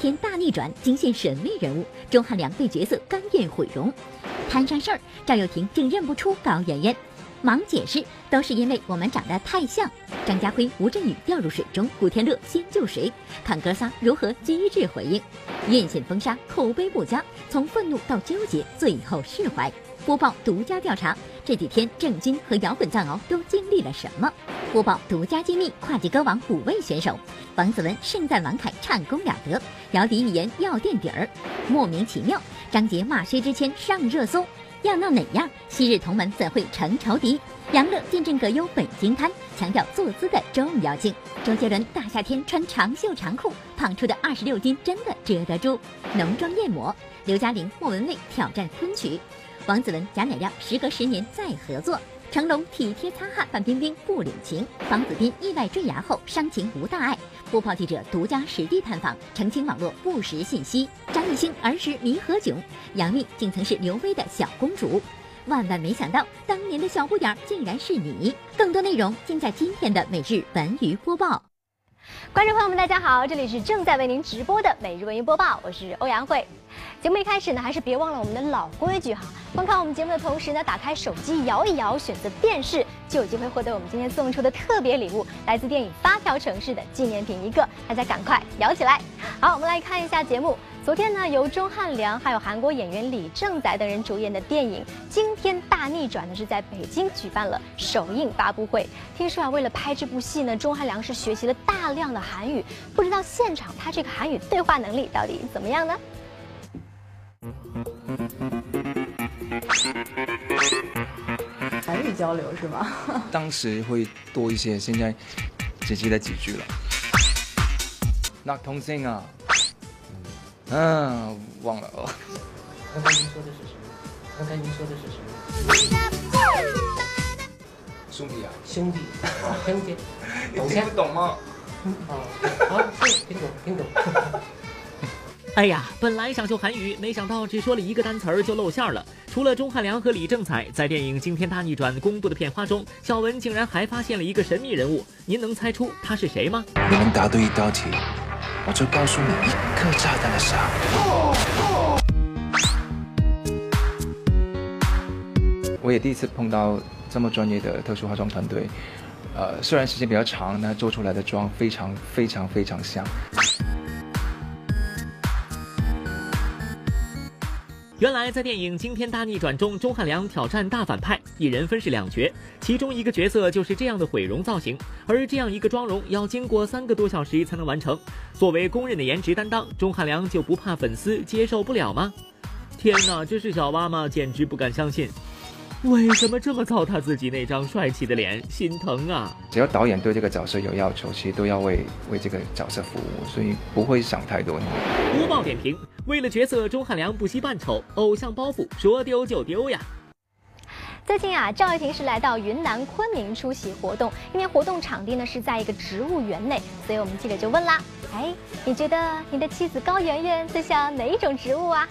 天大逆转，惊现神秘人物，钟汉良被角色甘愿毁容。摊上事儿，赵又廷竟认不出高圆圆，忙解释都是因为我们长得太像。张家辉、吴镇宇掉入水中，古天乐先救谁？看哥仨如何机智回应。院线封杀，口碑不佳，从愤怒到纠结，最后释怀。播报独家调查，这几天郑钧和摇滚藏獒都经历了什么？播报独家揭秘，跨界歌王五位选手，王子文盛赞王凯唱功了得，姚笛一言要垫底儿，莫名其妙。张杰骂薛之谦上热搜，要闹哪样？昔日同门怎会成仇敌？杨乐见证葛优北京滩，强调坐姿的重要性。周杰伦大夏天穿长袖长裤，胖出的二十六斤真的遮得住？浓妆艳抹，刘嘉玲、莫文蔚挑战昆曲。王子文、贾乃亮时隔十年再合作，成龙体贴擦汗，范冰冰不领情，房子斌意外坠崖后伤情无大碍。播报记者独家实地探访，澄清网络不实信息。张艺兴儿时迷何炅，杨幂竟曾是刘威的小公主。万万没想到，当年的小不点儿竟然是你。更多内容尽在今天的每日文娱播报。观众朋友们，大家好，这里是正在为您直播的每日文娱播报，我是欧阳慧。节目一开始呢，还是别忘了我们的老规矩哈。观看我们节目的同时呢，打开手机摇一摇，选择电视，就有机会获得我们今天送出的特别礼物，来自电影《发条城市》的纪念品一个。大家赶快摇起来！好，我们来看一下节目。昨天呢，由钟汉良还有韩国演员李正宰等人主演的电影《惊天大逆转》呢，是在北京举办了首映发布会。听说啊，为了拍这部戏呢，钟汉良是学习了大量的韩语，不知道现场他这个韩语对话能力到底怎么样呢？韩语交流是吗？当时会多一些，现在只记得几句了。那通信啊。嗯，忘了哦。刚才您说的是什么？刚才您说的是什么？兄弟啊，兄弟，听见？你听不懂吗？啊，好，听懂，听懂。哎呀，本来想秀韩语，没想到只说了一个单词儿就露馅了。除了钟汉良和李正才，在电影《惊天大逆转》公布的片花中，小文竟然还发现了一个神秘人物。您能猜出他是谁吗？你能答对一道题？我就告诉你一颗炸弹的傻。我也第一次碰到这么专业的特殊化妆团队，呃，虽然时间比较长，但做出来的妆非常非常非常像。原来在电影《惊天大逆转》中，钟汉良挑战大反派，一人分饰两角，其中一个角色就是这样的毁容造型，而这样一个妆容要经过三个多小时才能完成。作为公认的颜值担当，钟汉良就不怕粉丝接受不了吗？天哪，这是小蛙吗？简直不敢相信。为什么这么糟蹋自己那张帅气的脸？心疼啊！只要导演对这个角色有要求，其实都要为为这个角色服务，所以不会想太多。播报点评：为了角色，钟汉良不惜扮丑，偶像包袱说丢就丢呀。最近啊，赵又廷是来到云南昆明出席活动，因为活动场地呢是在一个植物园内，所以我们记者就问啦：哎，你觉得你的妻子高圆圆最像哪一种植物啊？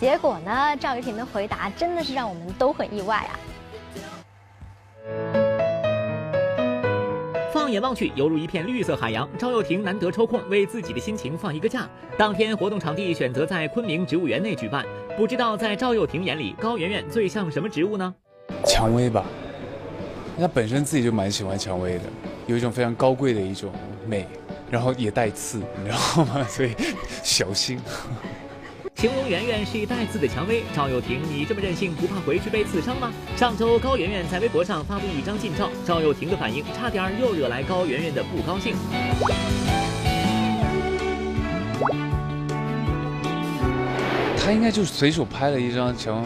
结果呢？赵又廷的回答真的是让我们都很意外啊！放眼望去，犹如一片绿色海洋。赵又廷难得抽空为自己的心情放一个假。当天活动场地选择在昆明植物园内举办，不知道在赵又廷眼里，高圆圆最像什么植物呢？蔷薇吧，他本身自己就蛮喜欢蔷薇的，有一种非常高贵的一种美，然后也带刺，你知道吗？所以小心。形容圆圆是一带刺的蔷薇，赵又廷，你这么任性，不怕回去被刺伤吗？上周高圆圆在微博上发布一张近照，赵又廷的反应差点又惹来高圆圆的不高兴。他应该就随手拍了一张，想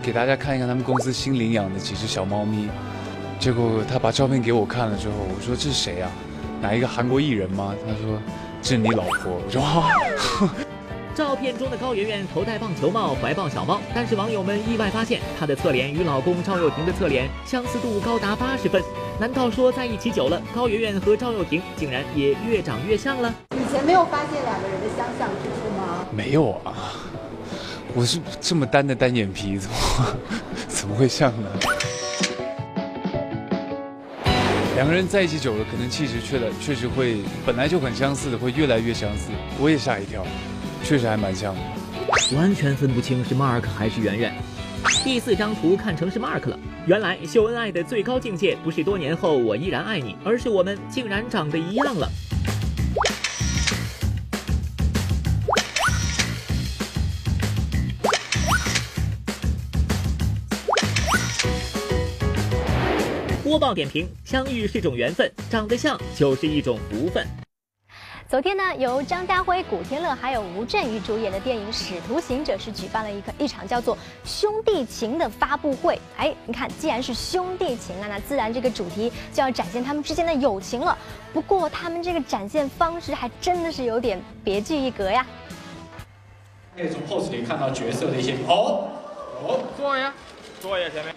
给大家看一看他们公司新领养的几只小猫咪。结果他把照片给我看了之后，我说这是谁啊？哪一个韩国艺人吗？他说这是你老婆。我说啊。照片中的高圆圆头戴棒球帽，怀抱小猫，但是网友们意外发现她的侧脸与老公赵又廷的侧脸相似度高达八十分。难道说在一起久了，高圆圆和赵又廷竟然也越长越像了？以前没有发现两个人的相像之处吗？没有啊，我是这么单的单眼皮，怎么 怎么会像呢？两个人在一起久了，可能气质确的确实会本来就很相似的，会越来越相似。我也吓一跳，确实还蛮像的。完全分不清是 Mark 还是圆圆。第四张图看成是 Mark 了。原来秀恩爱的最高境界不是多年后我依然爱你，而是我们竟然长得一样了。播报点评：相遇是种缘分，长得像就是一种福分。昨天呢，由张家辉、古天乐还有吴镇宇主演的电影《使徒行者》是举办了一个一场叫做“兄弟情”的发布会。哎，你看，既然是兄弟情啊，那自然这个主题就要展现他们之间的友情了。不过，他们这个展现方式还真的是有点别具一格呀。可以从 pose 里看到角色的一些哦哦，坐呀，坐呀，前面。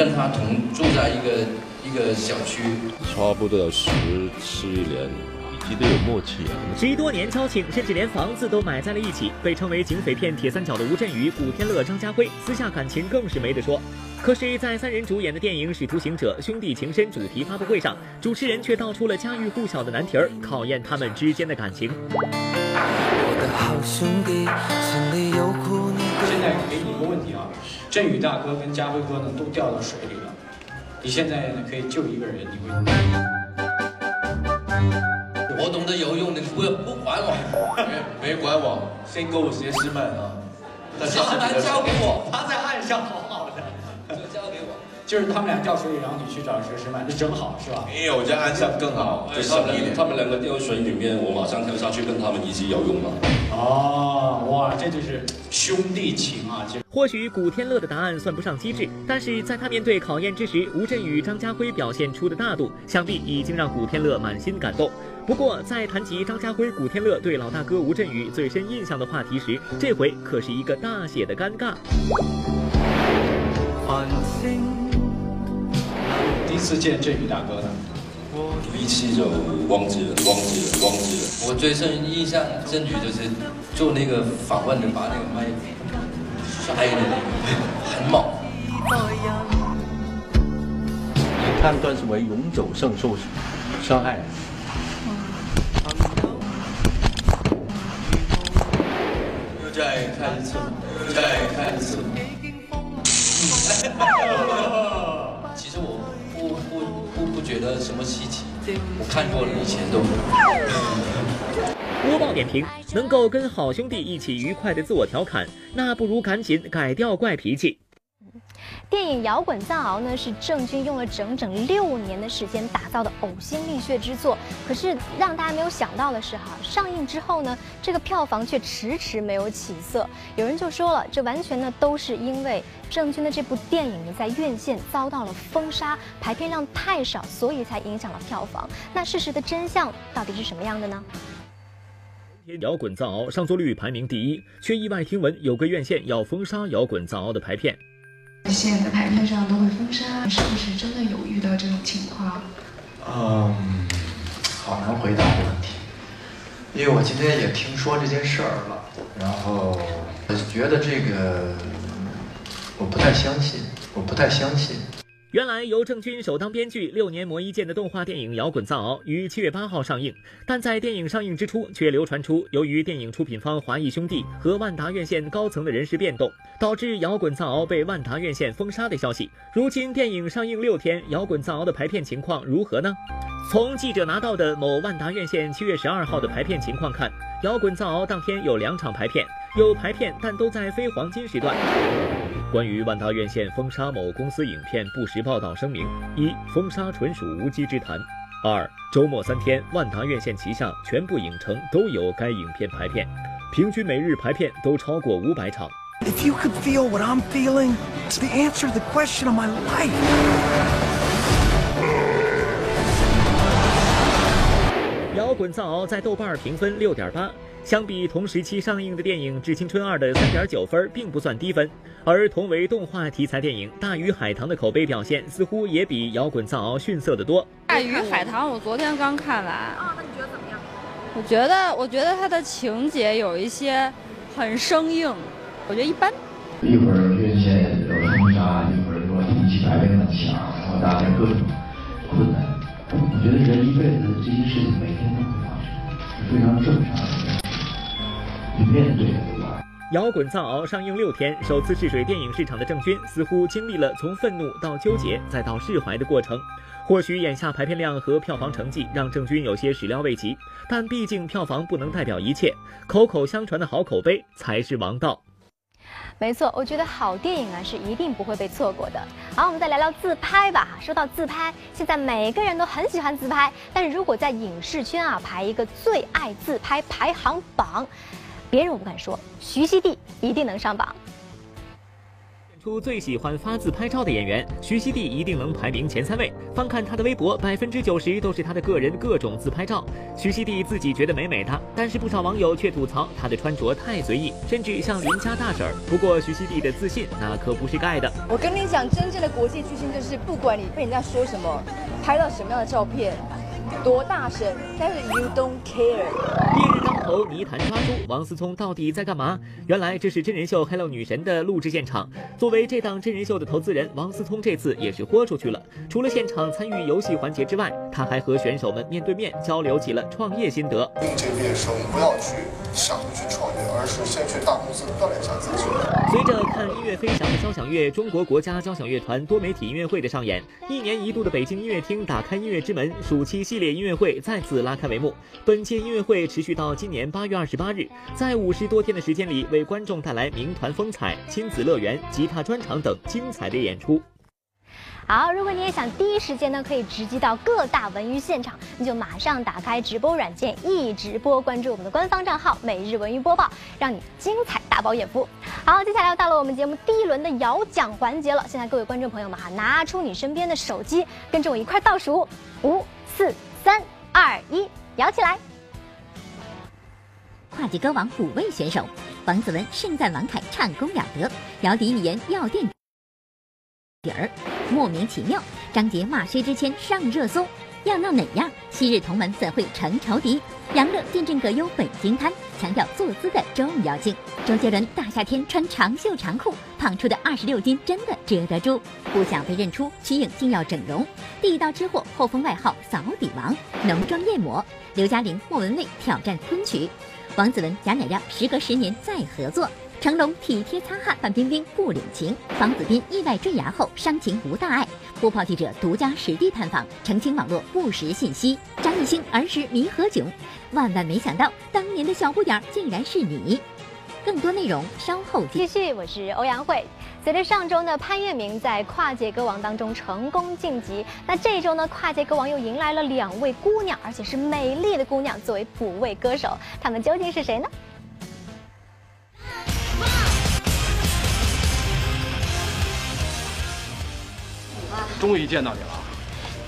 跟他同住在一个一个小区，差不多有十七年，一直都有默契啊。十多年交情，甚至连房子都买在了一起。被称为警匪片铁三角的吴镇宇、古天乐、张家辉，私下感情更是没得说。可是，在三人主演的电影《使徒行者：兄弟情深》主题发布会上，主持人却道出了家喻户晓的难题儿，考验他们之间的感情。我的好兄弟，心里有苦你。现在给你一个问题啊。振宇大哥跟家辉哥呢都掉到水里了，你现在呢可以救一个人，你会？我懂得游泳，你不不管我，没管我，先给我学师妹啊！小南交给我，他在岸上。就是他们俩掉水里，然后你去找学师们，那正好是吧？没有，这安上更好，就省一点。他们两个掉水里面，我马上跳下去跟他们一起游泳嘛。哦，哇，这就是兄弟情啊！或许古天乐的答案算不上机智，但是在他面对考验之时，吴镇宇、张家辉表现出的大度，想必已经让古天乐满心感动。不过，在谈及张家辉、古天乐对老大哥吴镇宇最深印象的话题时，这回可是一个大写的尴尬。次见振宇大哥呢，第一次就忘记了，忘记了，忘记了。我最深印象振宇就是做那个访问的，把那个麦摔的那个，很猛。你判断是为永久性受伤害。又再看一次，再看一次。觉得什么稀奇，我看过了以前都。播报点评：能够跟好兄弟一起愉快的自我调侃，那不如赶紧改掉怪脾气。电影《摇滚藏獒》呢，是郑钧用了整整六年的时间打造的呕心沥血之作。可是让大家没有想到的是，哈，上映之后呢，这个票房却迟迟没有起色。有人就说了，这完全呢都是因为郑钧的这部电影呢在院线遭到了封杀，排片量太少，所以才影响了票房。那事实的真相到底是什么样的呢？摇滚藏獒上座率排名第一，却意外听闻有个院线要封杀摇滚藏獒的排片。现在排片上都会封杀，是不是真的有遇到这种情况？嗯，好难回答这个问题，因为我今天也听说这件事儿了，然后我觉得这个我不太相信，我不太相信。原来由郑钧首当编剧、六年磨一剑的动画电影《摇滚藏獒》于七月八号上映，但在电影上映之初，却流传出由于电影出品方华谊兄弟和万达院线高层的人事变动，导致《摇滚藏獒》被万达院线封杀的消息。如今电影上映六天，《摇滚藏獒》的排片情况如何呢？从记者拿到的某万达院线七月十二号的排片情况看，《摇滚藏獒》当天有两场排片，有排片，但都在非黄金时段。关于万达院线封杀某公司影片不实报道声明：一、封杀纯属无稽之谈；二、周末三天，万达院线旗下全部影城都有该影片排片，平均每日排片都超过五百场。If you could feel what I'm feeling, it's the answer to the question of my life. 摇滚藏獒在豆瓣评分六点八。相比同时期上映的电影《致青春二》的三点九分，并不算低分。而同为动画题材电影《大鱼海棠》的口碑表现，似乎也比《摇滚藏獒》逊色得多。《大鱼海棠》我昨天刚看完。啊，那你觉得怎么样？我觉得，我觉得它的情节有一些很生硬，我觉得一般。一会儿院线要冲杀，一会儿说天气白变很强，然后大家各种困难。我觉得人一辈子这些事情每天都会发生，是非常正常的，去面对对吧？摇滚藏獒上映六天，首次试水电影市场的郑钧似乎经历了从愤怒到纠结再到释怀的过程。或许眼下排片量和票房成绩让郑钧有些始料未及，但毕竟票房不能代表一切，口口相传的好口碑才是王道。没错，我觉得好电影啊是一定不会被错过的。好，我们再聊聊自拍吧。说到自拍，现在每个人都很喜欢自拍，但是如果在影视圈啊排一个最爱自拍排行榜，别人我不敢说，徐熙娣一定能上榜。出最喜欢发自拍照的演员，徐熙娣一定能排名前三位。翻看她的微博，百分之九十都是她的个人各种自拍照。徐熙娣自己觉得美美的，但是不少网友却吐槽她的穿着太随意，甚至像邻家大婶儿。不过徐熙娣的自信那可不是盖的。我跟你讲，真正的国际巨星就是不管你被人家说什么，拍到什么样的照片。多大声？但是 you don't care。泥潭抓猪，王思聪到底在干嘛？原来这是真人秀《Hello 女神》的录制现场。作为这档真人秀的投资人，王思聪这次也是豁出去了。除了现场参与游戏环节之外，他还和选手们面对面交流起了创业心得。应届毕业生不要去想着去创业，而是先去大公司锻炼一下自己。随着看音乐飞翔的交响乐，中国国家交响乐团多媒体音乐会的上演，一年一度的北京音乐厅打开音乐之门，暑期系列音乐会再次拉开帷幕。本届音乐会持续到今年年八月二十八日，在五十多天的时间里，为观众带来名团风采、亲子乐园、吉他专场等精彩的演出。好，如果你也想第一时间呢，可以直击到各大文娱现场，你就马上打开直播软件一直播，关注我们的官方账号“每日文娱播报”，让你精彩大饱眼福。好，接下来要到了我们节目第一轮的摇奖环节了。现在各位观众朋友们哈，拿出你身边的手机，跟着我一块倒数：五、四、三、二、一，摇起来！跨界歌王五位选手，王子文盛赞王凯唱功了得，姚笛语言要垫底儿，莫名其妙。张杰骂薛之谦上热搜，要闹哪样？昔日同门怎会成仇敌？杨乐见证葛优北京滩，强调坐姿的重要性。周杰伦大夏天穿长袖长裤，胖出的二十六斤真的遮得住？不想被认出，瞿颖竟要整容。地道吃货后封外号扫底王，浓妆艳抹。刘嘉玲莫文蔚挑战昆曲。王子文贾乃亮时隔十年再合作，成龙体贴擦汗范冰冰不领情，房子斌意外坠崖后伤情无大碍。播报记者独家实地探访，澄清网络不实信息。张艺兴儿时迷何炅，万万没想到当年的小不点儿竟然是你。更多内容稍后继续。我是欧阳慧。随着上周呢，潘粤明在跨界歌王当中成功晋级，那这一周呢，跨界歌王又迎来了两位姑娘，而且是美丽的姑娘作为补位歌手，她们究竟是谁呢？终于见到你了，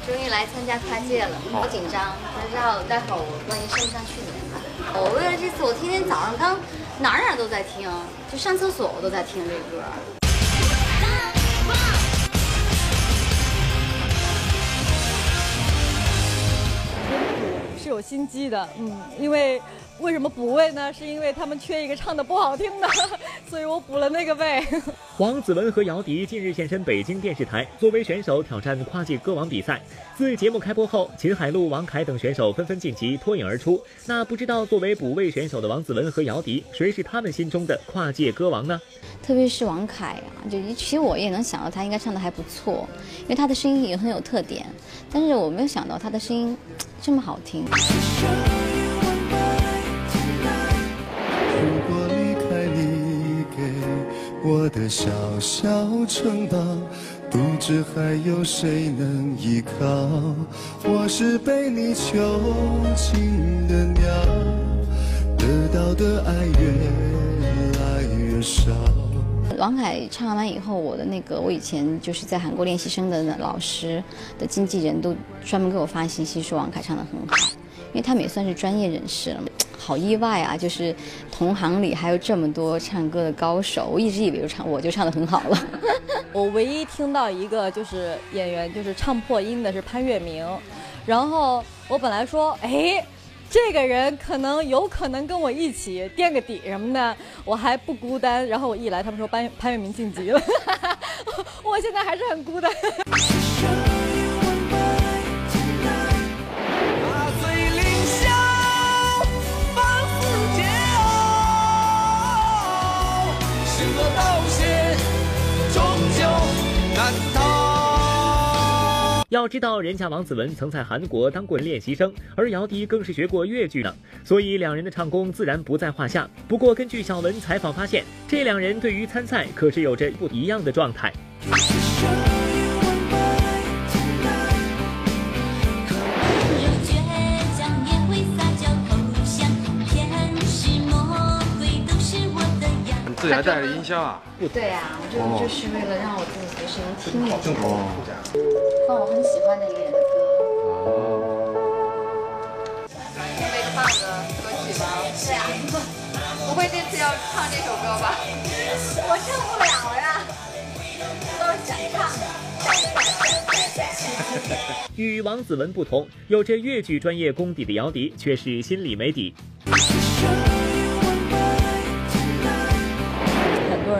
终于来参加跨界了，好紧张，不知道待会儿我万一上不上去怎么办？我为了这次，我天天早上刚哪哪都在听，就上厕所我都在听这歌。有心机的，嗯，因为为什么补位呢？是因为他们缺一个唱的不好听的，所以我补了那个位。黄子文和姚笛近日现身北京电视台，作为选手挑战跨界歌王比赛。自节目开播后，秦海璐、王凯等选手纷纷晋级，脱颖而出。那不知道作为补位选手的王子文和姚笛，谁是他们心中的跨界歌王呢？特别是王凯啊，就其实我也能想到他应该唱的还不错，因为他的声音也很有特点。但是我没有想到他的声音。这么好听。我的小小城堡，不知还有谁能依靠。我是被你囚禁的鸟，得到的爱越来越少。王凯唱完以后，我的那个我以前就是在韩国练习生的老师的经纪人都专门给我发信息说王凯唱的很好，因为他们也算是专业人士了，好意外啊！就是同行里还有这么多唱歌的高手，我一直以为就唱我就唱的很好了。我唯一听到一个就是演员就是唱破音的是潘粤明，然后我本来说哎。这个人可能有可能跟我一起垫个底什么的，我还不孤单。然后我一来，他们说潘潘粤明晋级了，我现在还是很孤单。冒险，终究难逃要知道，人家王子文曾在韩国当过练习生，而姚笛更是学过越剧呢，所以两人的唱功自然不在话下。不过，根据小文采访发现，这两人对于参赛可是有着不一样的状态。自己还带着音箱啊？对呀，我这个就是为了让我自己随时能听一听，放我很喜欢的一个人的歌。准备唱的歌曲吗？对呀。不会这次要唱这首歌吧？我唱不了呀，都是想唱的。与王子文不同，有着越剧专业功底的姚笛却是心里没底。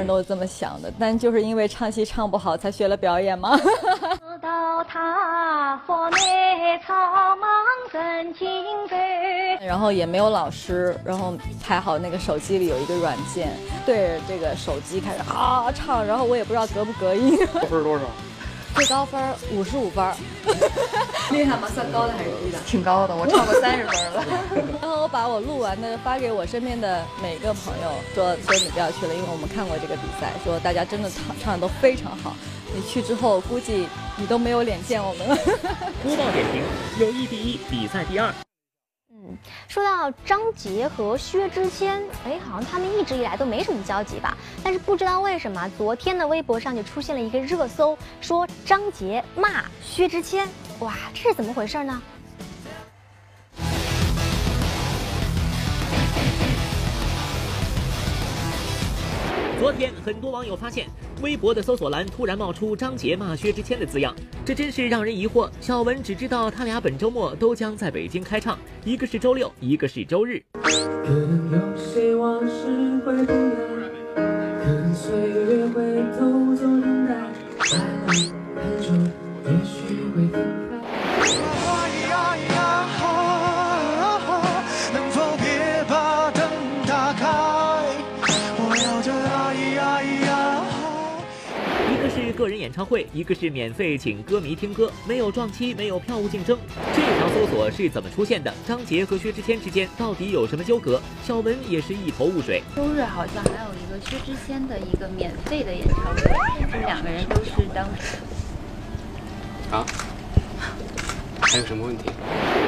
人都是这么想的，但就是因为唱戏唱不好，才学了表演吗？然后也没有老师，然后还好那个手机里有一个软件，对着这个手机开始啊唱，然后我也不知道隔不隔音。分多少？最高分五十五分。厉害吗？算高的还是低的？挺高的，我超过三十分了。然后我把我录完的发给我身边的每个朋友，说说你不要去了，因为我们看过这个比赛，说大家真的唱唱的都非常好。你去之后，估计你都没有脸见我们了。播报点评：友谊第一，比赛第二。说到张杰和薛之谦，哎，好像他们一直以来都没什么交集吧？但是不知道为什么，昨天的微博上就出现了一个热搜，说张杰骂薛之谦，哇，这是怎么回事呢？昨天，很多网友发现微博的搜索栏突然冒出张杰骂薛之谦的字样，这真是让人疑惑。小文只知道他俩本周末都将在北京开唱，一个是周六，一个是周日。可能有些往事会不可能岁月会偷走等待，演唱会，一个是免费请歌迷听歌，没有撞期，没有票务竞争。这条搜索是怎么出现的？张杰和薛之谦之间到底有什么纠葛？小文也是一头雾水。周日好像还有一个薛之谦的一个免费的演唱会，这两个人都是当时。啊？还有什么问题？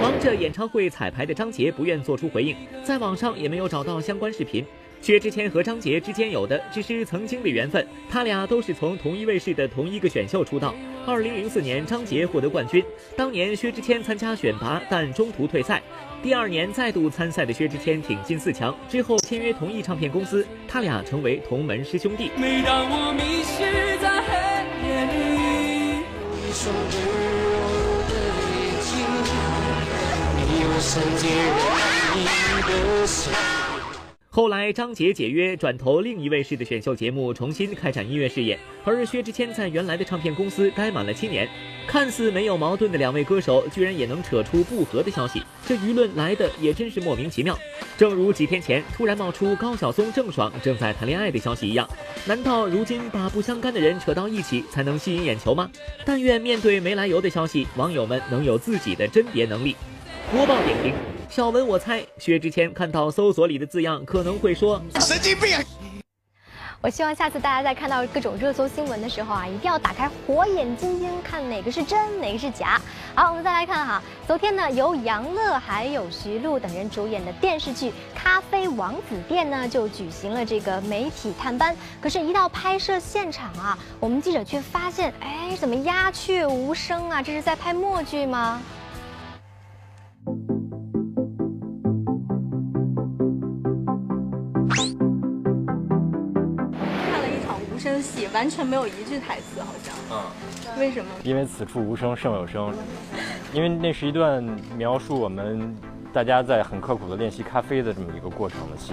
忙着演唱会彩排的张杰不愿做出回应，在网上也没有找到相关视频。薛之谦和张杰之间有的只是曾经的缘分，他俩都是从同一卫视的同一个选秀出道。二零零四年，张杰获得冠军，当年薛之谦参加选拔，但中途退赛。第二年再度参赛的薛之谦挺进四强，之后签约同一唱片公司，他俩成为同门师兄弟。每当我迷失在黑夜里，一双温柔的眼睛，你用圣洁人的心。后来，张杰解约，转投另一卫视的选秀节目，重新开展音乐事业。而薛之谦在原来的唱片公司待满了七年，看似没有矛盾的两位歌手，居然也能扯出不和的消息，这舆论来的也真是莫名其妙。正如几天前突然冒出高晓松、郑爽正在谈恋爱的消息一样，难道如今把不相干的人扯到一起才能吸引眼球吗？但愿面对没来由的消息，网友们能有自己的甄别能力。播报点评：小文，我猜薛之谦看到搜索里的字样，可能会说神经病。我希望下次大家在看到各种热搜新闻的时候啊，一定要打开火眼金睛，看哪个是真，哪个是假。好，我们再来看哈，昨天呢，由杨乐还有徐璐等人主演的电视剧《咖啡王子店》呢，就举行了这个媒体探班。可是，一到拍摄现场啊，我们记者却发现，哎，怎么鸦雀无声啊？这是在拍默剧吗？完全没有一句台词，好像。嗯，为什么？因为此处无声胜有声，因为那是一段描述我们大家在很刻苦的练习咖啡的这么一个过程的戏。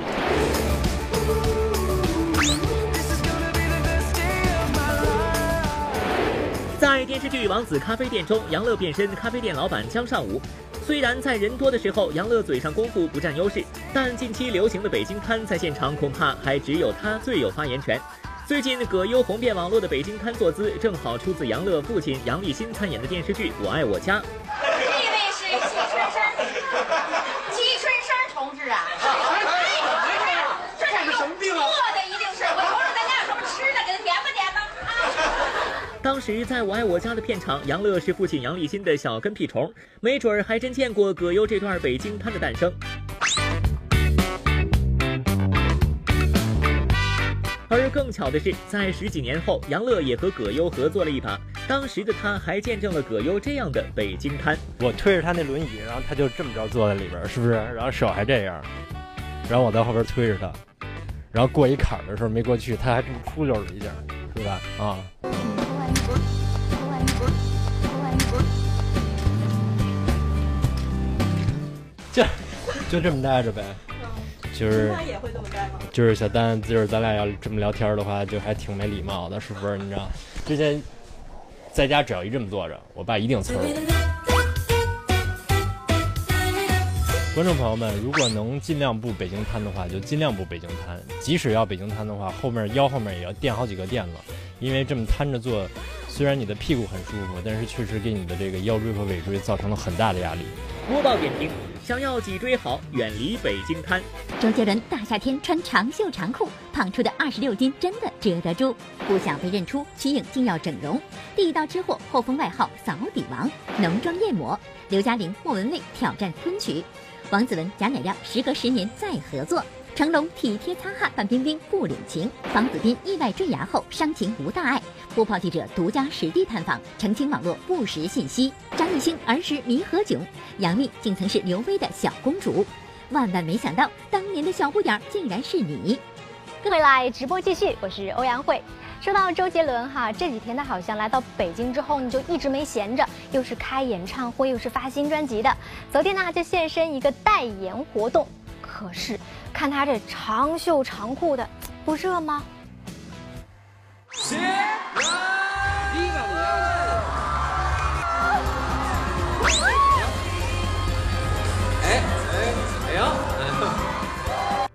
在电视剧《王子咖啡店》中，杨乐变身咖啡店老板江尚武。虽然在人多的时候，杨乐嘴上功夫不占优势，但近期流行的北京摊在现场恐怕还只有他最有发言权。最近葛优红遍网络的北京瘫坐姿，正好出自杨乐父亲杨立新参演的电视剧《我爱我家》。这位是季春山，季春山同志啊！这是什么病啊？饿的一定是，我瞅瞅咱家有什么吃的，给他点吧点吧。当时在我爱我家的片场，杨乐是父亲杨立新的小跟屁虫，没准儿还真见过葛优这段北京瘫的诞生。更巧的是，在十几年后，杨乐也和葛优合作了一把。当时的他还见证了葛优这样的北京摊。我推着他那轮椅，然后他就这么着坐在里边，是不是？然后手还这样，然后我在后边推着他，然后过一坎儿的时候没过去，他还这么出溜了一下，是吧？啊。就就这么待着呗，就是？就是小丹，就是咱俩要这么聊天的话，就还挺没礼貌的，是不是？你知道，之前在家只要一这么坐着，我爸一定呲我。观众朋友们，如果能尽量不北京瘫的话，就尽量不北京瘫。即使要北京瘫的话，后面腰后面也要垫好几个垫子，因为这么瘫着坐，虽然你的屁股很舒服，但是确实给你的这个腰椎和尾椎造成了很大的压力。播报点评：想要脊椎好，远离北京瘫。周杰伦大夏天穿长袖长裤，胖出的二十六斤真的遮得住？不想被认出，瞿颖竟要整容。地道吃货后封外号“扫底王”，浓妆艳抹。刘嘉玲、莫文蔚挑战昆曲。王子文、贾乃亮时隔十年再合作，成龙体贴擦汗范冰冰不领情，房子斌意外坠崖后伤情无大碍。播报记者独家实地探访，澄清网络不实信息。张艺兴儿时迷何炅，杨幂竟曾是刘薇的小公主。万万没想到，当年的小不点儿竟然是你。各位来直播继续，我是欧阳慧。说到周杰伦哈，这几天他好像来到北京之后呢，就一直没闲着，又是开演唱会，又是发新专辑的。昨天呢，就现身一个代言活动。可是看他这长袖长裤的，不热吗？哎哎哎呀！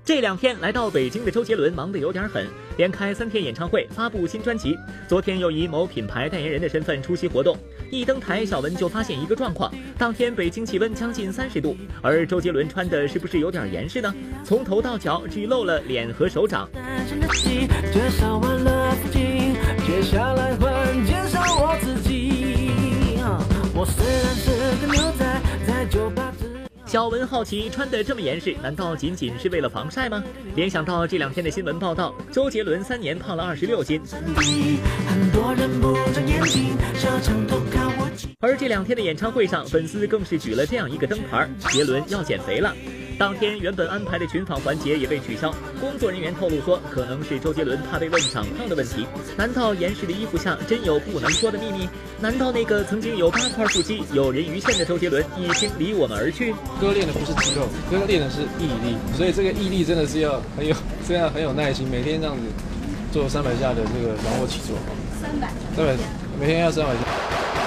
这两天来到北京的周杰伦忙得有点狠，连开三天演唱会，发布新专辑。昨天又以某品牌代言人的身份出席活动，一登台，小文就发现一个状况：当天北京气温将近三十度，而周杰伦穿的是不是有点严实呢？从头到脚只露了脸和手掌。接下来换介绍我自己，我虽然是个牛仔，小文好奇，穿得这么严实，难道仅仅是为了防晒吗？联想到这两天的新闻报道，周杰伦三年胖了二十六斤。而这两天的演唱会上，粉丝更是举了这样一个灯牌：杰伦要减肥了。当天原本安排的群访环节也被取消，工作人员透露说，可能是周杰伦怕被问长胖的问题。难道严实的衣服下真有不能说的秘密？难道那个曾经有八块腹肌、有人鱼线的周杰伦已经离我们而去？哥练的不是肌肉，哥练的是毅力，所以这个毅力真的是要很有，这样很有耐心，每天这样子做三百下的这个仰卧起坐。三百。三百，每天要三百下。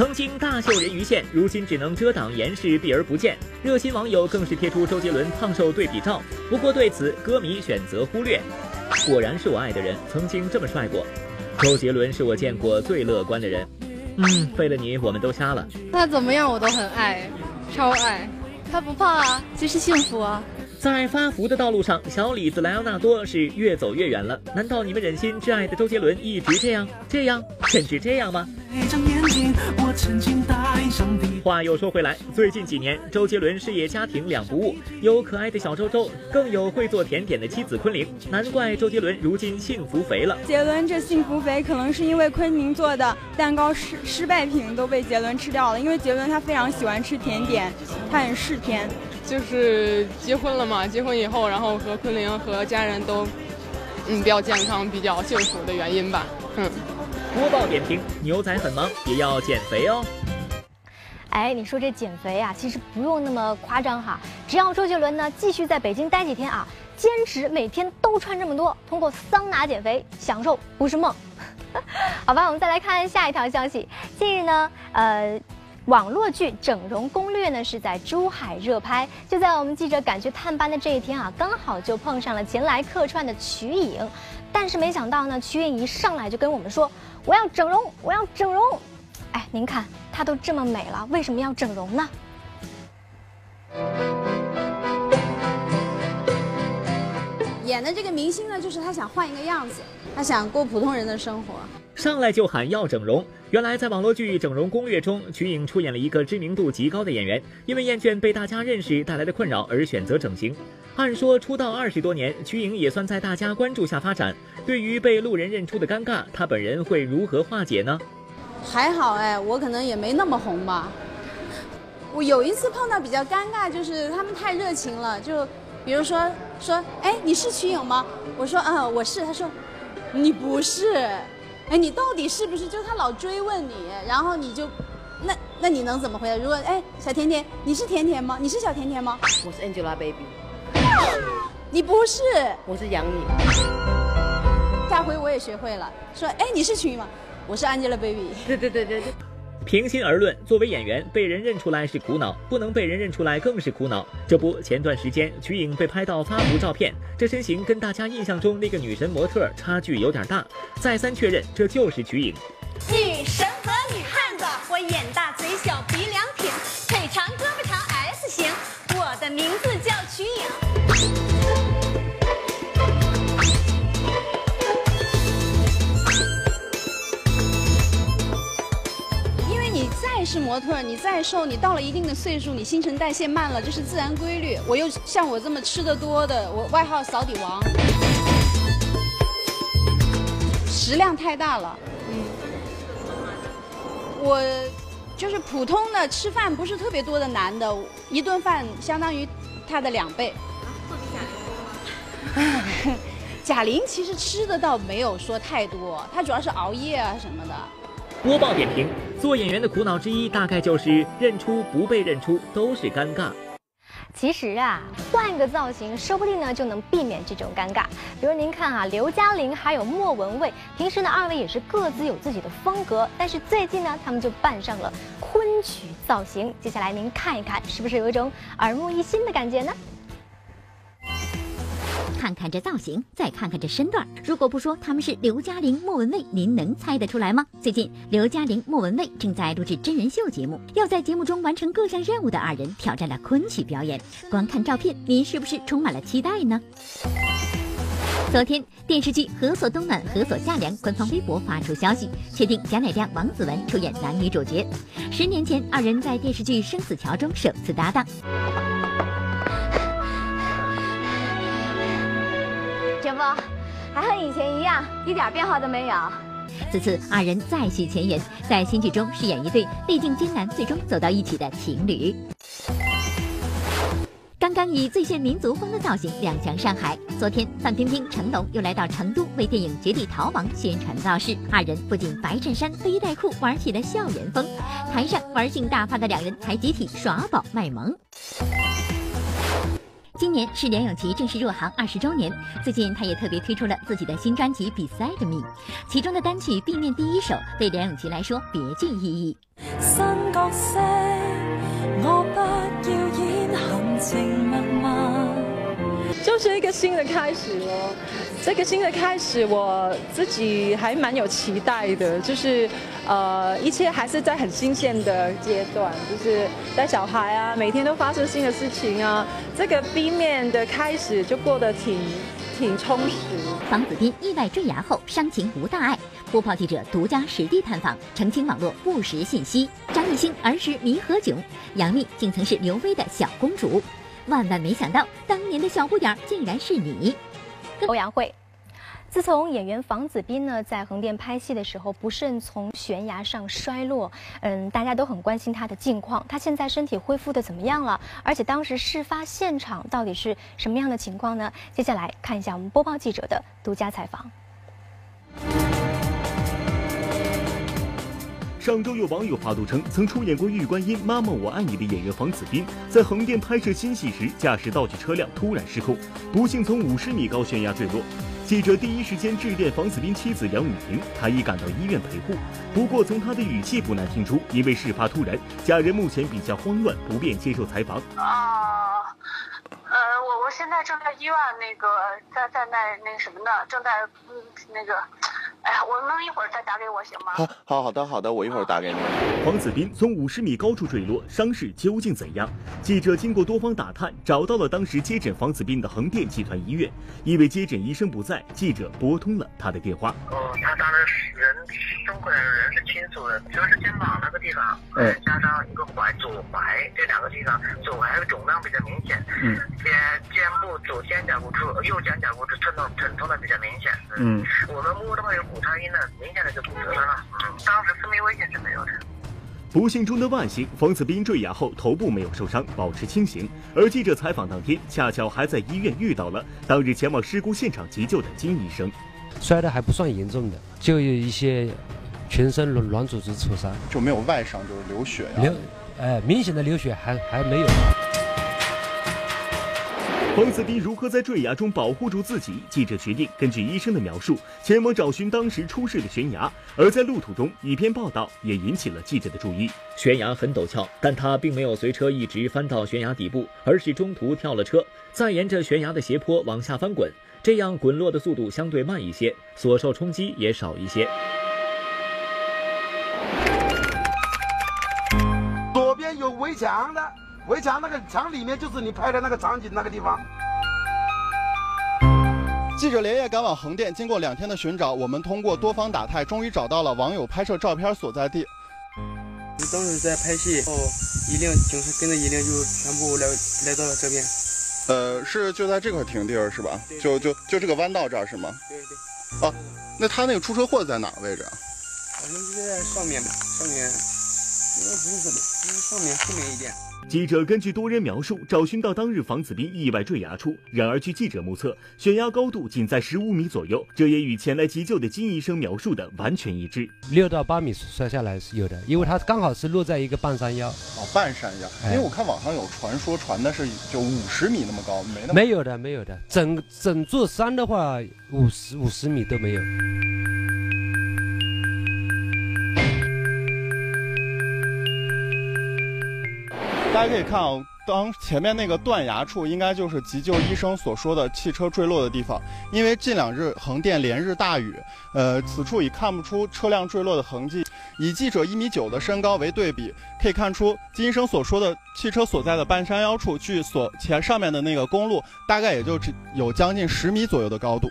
曾经大秀人鱼线，如今只能遮挡严实，避而不见。热心网友更是贴出周杰伦胖瘦对比照，不过对此歌迷选择忽略。果然是我爱的人，曾经这么帅过。周杰伦是我见过最乐观的人。嗯，为了你，我们都瞎了。他怎么样我都很爱，超爱。他不胖啊，就是幸福啊。在发福的道路上，小李子莱昂纳多是越走越远了。难道你们忍心挚爱的周杰伦一直这样、这样，甚至这样吗？话又说回来，最近几年，周杰伦事业家庭两不误，有可爱的小周周，更有会做甜点的妻子昆凌，难怪周杰伦如今幸福肥了。杰伦这幸福肥，可能是因为昆凌做的蛋糕失失败品都被杰伦吃掉了，因为杰伦他非常喜欢吃甜点，他很嗜甜。就是结婚了嘛，结婚以后，然后和昆凌和家人都，嗯，比较健康，比较幸福的原因吧。嗯。播报点评：牛仔很忙，也要减肥哦。哎，你说这减肥啊，其实不用那么夸张哈，只要周杰伦呢继续在北京待几天啊，坚持每天都穿这么多，通过桑拿减肥，享受不是梦。好吧，我们再来看下一条消息。近日呢，呃，网络剧《整容攻略》呢是在珠海热拍，就在我们记者赶去探班的这一天啊，刚好就碰上了前来客串的瞿颖。但是没想到呢，瞿颖一上来就跟我们说：“我要整容，我要整容。”哎，您看她都这么美了，为什么要整容呢？演的这个明星呢，就是他想换一个样子，他想过普通人的生活。上来就喊要整容，原来在网络剧《整容攻略》中，瞿颖出演了一个知名度极高的演员，因为厌倦被大家认识带来的困扰而选择整形。按说出道二十多年，瞿颖也算在大家关注下发展。对于被路人认出的尴尬，她本人会如何化解呢？还好哎，我可能也没那么红吧。我有一次碰到比较尴尬，就是他们太热情了，就比如说说，哎，你是瞿颖吗？我说，嗯，我是。他说，你不是。哎，你到底是不是？就他老追问你，然后你就，那那你能怎么回答？如果哎，小甜甜，你是甜甜吗？你是小甜甜吗？我是 Angelababy。你不是。我是杨颖。下回我也学会了，说，哎，你是瞿颖吗？我是 Angelababy。对对对对对。平心而论，作为演员，被人认出来是苦恼，不能被人认出来更是苦恼。这不，前段时间瞿颖被拍到发福照片，这身形跟大家印象中那个女神模特差距有点大，再三确认这就是瞿颖。女神和女汉子，我眼大嘴小鼻梁是模特，你再瘦，你到了一定的岁数，你新陈代谢慢了，这是自然规律。我又像我这么吃的多的，我外号扫底王，食量太大了。嗯，我就是普通的吃饭不是特别多的男的，一顿饭相当于他的两倍。会比贾玲多吗？贾玲其实吃的倒没有说太多，她主要是熬夜啊什么的。播报点评：做演员的苦恼之一，大概就是认出不被认出都是尴尬。其实啊，换个造型，说不定呢就能避免这种尴尬。比如您看啊，刘嘉玲还有莫文蔚，平时呢二位也是各自有自己的风格，但是最近呢他们就扮上了昆曲造型。接下来您看一看，是不是有一种耳目一新的感觉呢？看看这造型，再看看这身段，如果不说他们是刘嘉玲、莫文蔚，您能猜得出来吗？最近，刘嘉玲、莫文蔚正在录制真人秀节目，要在节目中完成各项任务的二人挑战了昆曲表演。光看照片，您是不是充满了期待呢？昨天，电视剧《何所冬暖何所夏凉》官方微博发出消息，确定贾乃亮、王子文出演男女主角。十年前，二人在电视剧《生死桥》中首次搭档。不，还和以前一样，一点变化都没有。此次二人再续前缘，在新剧中饰演一对历尽艰难最终走到一起的情侣。刚刚以最炫民族风的造型亮相上海，昨天范冰冰、成龙又来到成都为电影《绝地逃亡》宣传造势。二人不仅白衬衫、背带裤玩起了校园风，台上玩性大发的两人还集体耍宝卖萌。今年是梁咏琪正式入行二十周年，最近她也特别推出了自己的新专辑《Beside Me》，其中的单曲 B 面第一首对梁咏琪来说别具意义。新角色，我不要演含情脉脉，就是一个新的开始哦。这个新的开始，我自己还蛮有期待的，就是。呃，一切还是在很新鲜的阶段，就是带小孩啊，每天都发生新的事情啊。这个 B 面的开始就过得挺挺充实。房子斌意外坠崖后伤情无大碍，播报记者独家实地探访，澄清网络不实信息。张艺兴儿时迷何炅，杨幂竟曾是刘威的小公主，万万没想到当年的小不点儿竟然是你。欧阳慧。自从演员房子斌呢在横店拍戏的时候不慎从悬崖上摔落，嗯，大家都很关心他的近况。他现在身体恢复的怎么样了？而且当时事发现场到底是什么样的情况呢？接下来看一下我们播报记者的独家采访。上周有网友发图称，曾出演过《玉观音》《妈妈我爱你》的演员房子斌，在横店拍摄新戏时，驾驶道具车辆突然失控，不幸从五十米高悬崖坠落。记者第一时间致电房子斌妻子杨雨婷，她已赶到医院陪护。不过从她的语气不难听出，因为事发突然，家人目前比较慌乱，不便接受采访。啊，呃，我我现在正在医院，那个在在那那什么呢？正在嗯那个。哎呀，我能一会儿再打给我行吗？好，好，好的，好的，我一会儿打给你。黄子斌从五十米高处坠落，伤势究竟怎样？记者经过多方打探，找到了当时接诊黄子斌的横店集团医院，因为接诊医生不在，记者拨通了他的电话。哦，他当时人中过来的人是倾诉的，主要是肩膀那个地方，嗯，加上一个踝左踝这两个地方，左踝的肿胀比较明显，嗯，肩肩部左肩胛骨处、右肩胛骨处疼痛疼痛的比较明显，嗯，我们摸的话有。骨擦音呢，明显的就骨折了。嗯，当时生命危险是没有的。不幸中的万幸，冯子斌坠崖后头部没有受伤，保持清醒。而记者采访当天，恰巧还在医院遇到了当日前往事故现场急救的金医生。摔的还不算严重的，就有一些全身软软组织挫伤，就没有外伤，就是流血呀。流，哎，明显的流血还还没有。黄子斌如何在坠崖中保护住自己？记者决定根据医生的描述，前往找寻当时出事的悬崖。而在路途中，一篇报道也引起了记者的注意。悬崖很陡峭，但他并没有随车一直翻到悬崖底部，而是中途跳了车，再沿着悬崖的斜坡往下翻滚，这样滚落的速度相对慢一些，所受冲击也少一些。左边有围墙的。围墙那个墙里面就是你拍的那个场景那个地方。记者连夜赶往横店，经过两天的寻找，我们通过多方打探，终于找到了网友拍摄照片所在地。你当时在拍戏，后一辆警车跟着一辆就全部来来到了这边。呃，是就在这块停地儿是吧？就就就这个弯道这儿是吗？对对。啊，那他那个出车祸在哪个位置啊？反正就在上面吧，上面应该不是这里，就是上面后面一点。记者根据多人描述找寻到当日房子斌意外坠崖处，然而据记者目测，悬崖高度仅在十五米左右，这也与前来急救的金医生描述的完全一致。六到八米摔下来是有的，因为它刚好是落在一个半山腰。哦，半山腰，因为我看网上有传说，传的是就五十米那么高，没那么没有的，没有的，整整座山的话，五十五十米都没有。大家可以看啊，当前面那个断崖处，应该就是急救医生所说的汽车坠落的地方。因为近两日横店连日大雨，呃，此处已看不出车辆坠落的痕迹。以记者一米九的身高为对比，可以看出金医生所说的汽车所在的半山腰处，距所前上面的那个公路，大概也就只有将近十米左右的高度。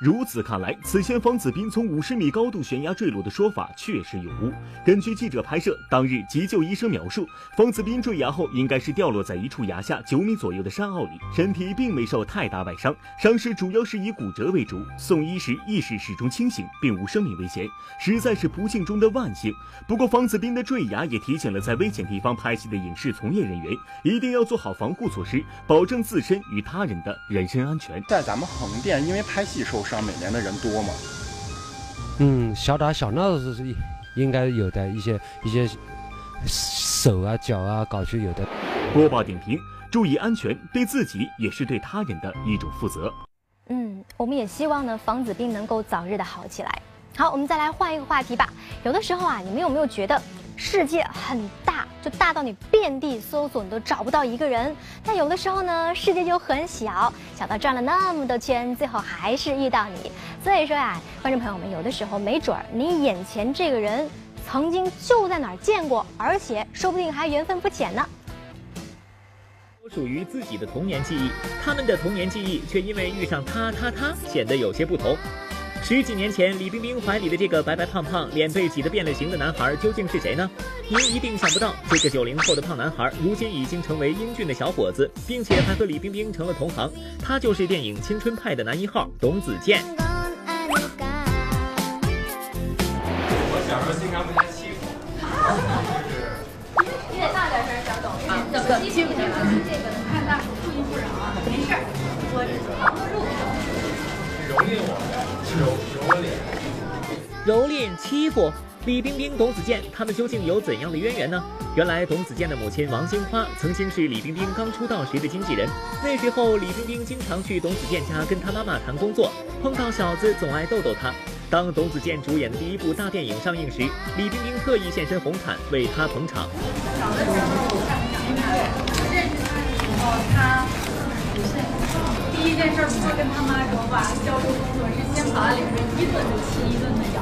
如此看来，此前方子斌从五十米高度悬崖坠落的说法确实有误。根据记者拍摄当日急救医生描述，方子斌坠崖后应该是掉落在一处崖下九米左右的山坳里，身体并没受太大外伤，伤势主要是以骨折为主。送医时意识始终清醒，并无生命危险，实在是不幸中的万幸。不过，方子斌的坠崖也提醒了在危险地方拍戏的影视从业人员，一定要做好防护措施，保证自身与他人的人身安全。在咱们横店，因为拍戏受。上每年的人多吗？嗯，小打小闹是应该有的一些一些手啊脚啊搞去有的。播报点评：注意安全，对自己也是对他人的一种负责。嗯，我们也希望呢，房子病能够早日的好起来。好，我们再来换一个话题吧。有的时候啊，你们有没有觉得？世界很大，就大到你遍地搜索你都找不到一个人。但有的时候呢，世界就很小，小到转了那么多圈，最后还是遇到你。所以说呀，观众朋友们，有的时候没准儿你眼前这个人曾经就在哪儿见过，而且说不定还缘分不浅呢。属于自己的童年记忆，他们的童年记忆却因为遇上他他他显得有些不同。十几年前，李冰冰怀里的这个白白胖胖、脸被挤得变了形的男孩究竟是谁呢？您一定想不到，这个九零后的胖男孩，如今已经成为英俊的小伙子，并且还和李冰冰成了同行。他就是电影《青春派》的男一号董子健。我小时候经常被他欺负。你得大点声，小董。怎么欺负你了？这个看大叔不依不饶啊，没事儿，我是防不住。蹂躏我，揉揉脸，蹂躏欺负，李冰冰、董子健他们究竟有怎样的渊源呢？原来董子健的母亲王金花曾经是李冰冰刚出道时的经纪人，那时候李冰冰经常去董子健家跟他妈妈谈工作，碰到小子总爱逗逗他。当董子健主演的第一部大电影上映时，李冰冰特意现身红毯为他捧场。第一件事不是跟他妈说话，交流工作是先把两人一顿就亲一顿的咬。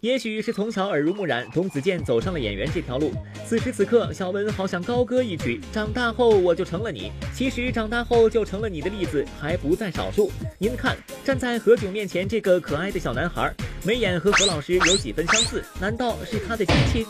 也许是从小耳濡目染，董子健走上了演员这条路。此时此刻，小文好想高歌一曲：“长大后我就成了你。”其实，长大后就成了你的例子还不在少数。您看，站在何炅面前这个可爱的小男孩，眉眼和何老师有几分相似？难道是他的亲戚？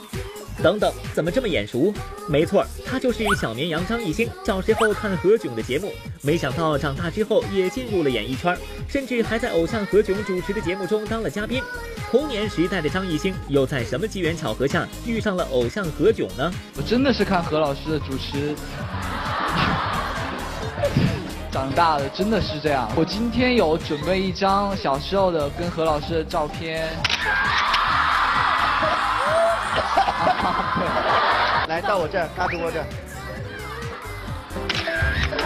等等，怎么这么眼熟？没错，他就是小绵羊张艺兴。小时候看何炅的节目，没想到长大之后也进入了演艺圈，甚至还在偶像何炅主持的节目中当了嘉宾。童年时代的张艺兴，又在什么机缘巧合下遇上了偶像何炅呢？我真的是看何老师的主持 长大的，真的是这样。我今天有准备一张小时候的跟何老师的照片。来到我这儿，大主播这儿。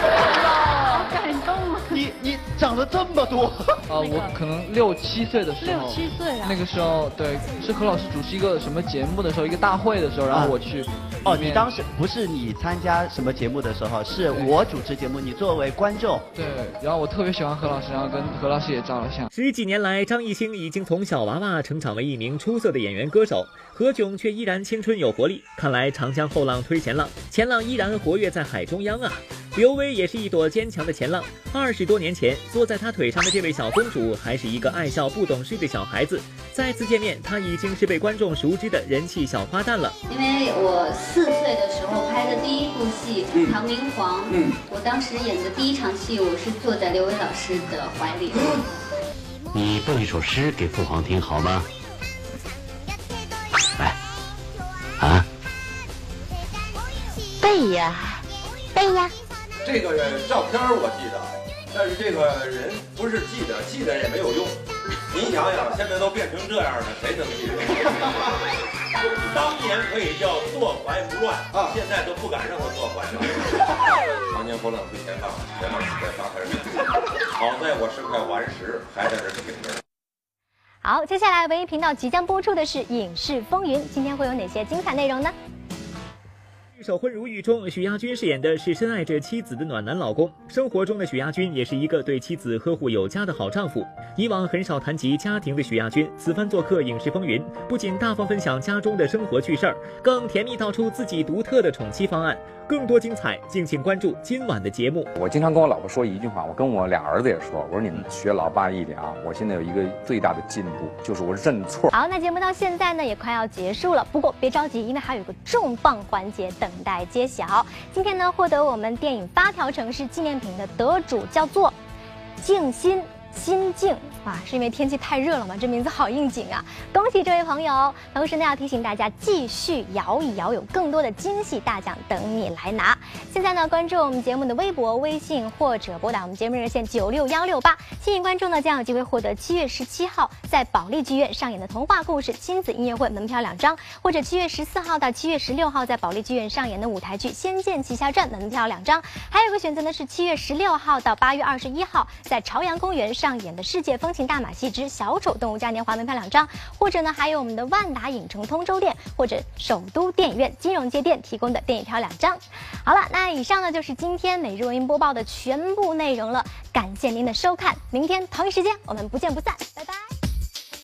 好感动啊！你你长了这么多。啊，我可能六七岁的时候。六七岁啊。那个时候，对，是何老师主持一个什么节目的时候，一个大会的时候，然后我去。哦，你当时不是你参加什么节目的时候，是我主持节目，你作为观众。对，然后我特别喜欢何老师，然后跟何老师也照了相。十几年来，张艺兴已经从小娃娃成长为一名出色的演员歌手，何炅却依然青春有活力。看来长江后浪推前浪，前浪依然活跃在海中央啊！刘薇也是一朵坚强的前浪。二十多年前，坐在他腿上的这位小公主还是一个爱笑不懂事的小孩子。再次见面，她已经是被观众熟知的人气小花旦了。因为我四岁的时候拍的第一部戏《唐明皇》，嗯，我当时演的第一场戏，我是坐在刘薇老师的怀里。你背一首诗给父皇听好吗？来，啊，背呀，背呀。这个照片我记得，但是这个人不是记得，记得也没有用。您想想，现在都变成这样了，谁能记得？当年可以叫坐怀不乱啊，现在都不敢让他坐怀了。长江后浪推前浪，前浪死在沙滩上。好在我是块顽石，还在这挺着。好，接下来文艺频道即将播出的是《影视风云》，今天会有哪些精彩内容呢？守婚如玉中，许亚军饰演的是深爱着妻子的暖男老公。生活中的许亚军也是一个对妻子呵护有加的好丈夫。以往很少谈及家庭的许亚军，此番做客《影视风云》，不仅大方分享家中的生活趣事儿，更甜蜜道出自己独特的宠妻方案。更多精彩，敬请关注今晚的节目。我经常跟我老婆说一句话，我跟我俩儿子也说，我说你们学老爸一点啊。我现在有一个最大的进步，就是我认错。好，那节目到现在呢也快要结束了，不过别着急，因为还有一个重磅环节等待揭晓。今天呢，获得我们电影《八条城市》纪念品的得主叫做静心。心境啊，是因为天气太热了吗？这名字好应景啊！恭喜这位朋友。同时呢，要提醒大家继续摇一摇，有更多的惊喜大奖等你来拿。现在呢，关注我们节目的微博、微信或者拨打我们节目热线九六幺六八，幸运观众呢将有机会获得七月十七号在保利剧院上演的童话故事亲子音乐会门票两张，或者七月十四号到七月十六号在保利剧院上演的舞台剧《仙剑奇侠传》门票两张。还有个选择呢是七月十六号到八月二十一号在朝阳公园。上演的《世界风情大马戏之小丑动物嘉年华》门票两张，或者呢，还有我们的万达影城通州店或者首都电影院金融街店提供的电影票两张。好了，那以上呢就是今天每日文音播报的全部内容了，感谢您的收看，明天同一时间我们不见不散，拜拜。